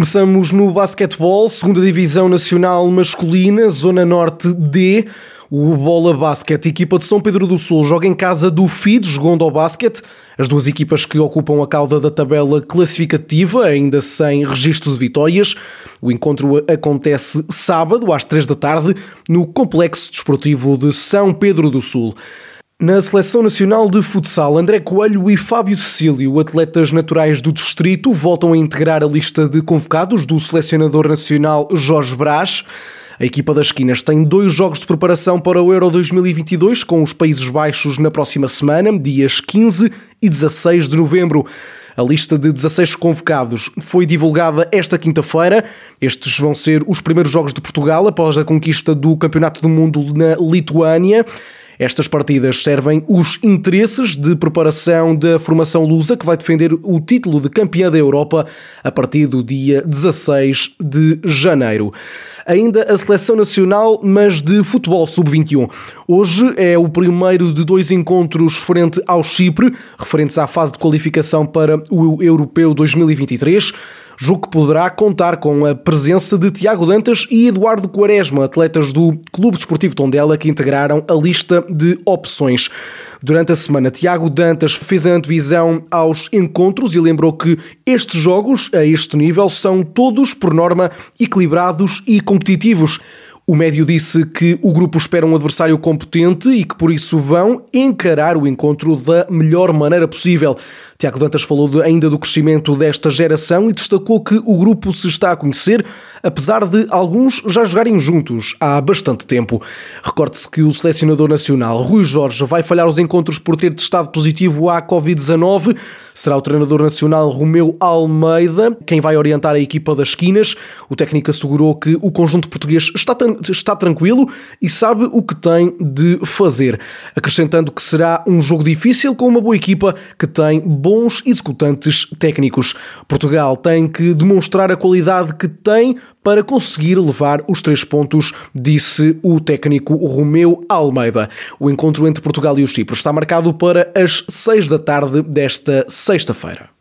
Começamos no basquetebol, segunda divisão nacional masculina, zona norte D. O Bola Basket, equipa de São Pedro do Sul, joga em casa do FID, jogando ao basquete. As duas equipas que ocupam a cauda da tabela classificativa, ainda sem registro de vitórias. O encontro acontece sábado, às três da tarde, no Complexo Desportivo de São Pedro do Sul. Na Seleção Nacional de Futsal, André Coelho e Fábio Cecílio, atletas naturais do distrito, voltam a integrar a lista de convocados do selecionador nacional Jorge Brás. A equipa das esquinas tem dois jogos de preparação para o Euro 2022 com os Países Baixos na próxima semana, dias 15 e 16 de novembro. A lista de 16 convocados foi divulgada esta quinta-feira. Estes vão ser os primeiros jogos de Portugal após a conquista do Campeonato do Mundo na Lituânia. Estas partidas servem os interesses de preparação da formação lusa que vai defender o título de campeã da Europa a partir do dia 16 de janeiro. Ainda a seleção nacional, mas de futebol sub-21. Hoje é o primeiro de dois encontros frente ao Chipre, referentes à fase de qualificação para o Europeu 2023 jogo que poderá contar com a presença de Tiago Dantas e Eduardo Quaresma, atletas do Clube Desportivo Tondela, que integraram a lista de opções. Durante a semana, Tiago Dantas fez a antevisão aos encontros e lembrou que estes jogos, a este nível, são todos, por norma, equilibrados e competitivos. O médio disse que o grupo espera um adversário competente e que por isso vão encarar o encontro da melhor maneira possível. Tiago Dantas falou de, ainda do crescimento desta geração e destacou que o grupo se está a conhecer, apesar de alguns já jogarem juntos há bastante tempo. Recorde-se que o selecionador nacional Rui Jorge vai falhar os encontros por ter testado positivo à Covid-19. Será o treinador nacional Romeu Almeida quem vai orientar a equipa das esquinas. O técnico assegurou que o conjunto português está está tranquilo e sabe o que tem de fazer, acrescentando que será um jogo difícil com uma boa equipa que tem bons executantes técnicos. Portugal tem que demonstrar a qualidade que tem para conseguir levar os três pontos, disse o técnico Romeu Almeida. O encontro entre Portugal e o Chipre está marcado para as seis da tarde desta sexta-feira.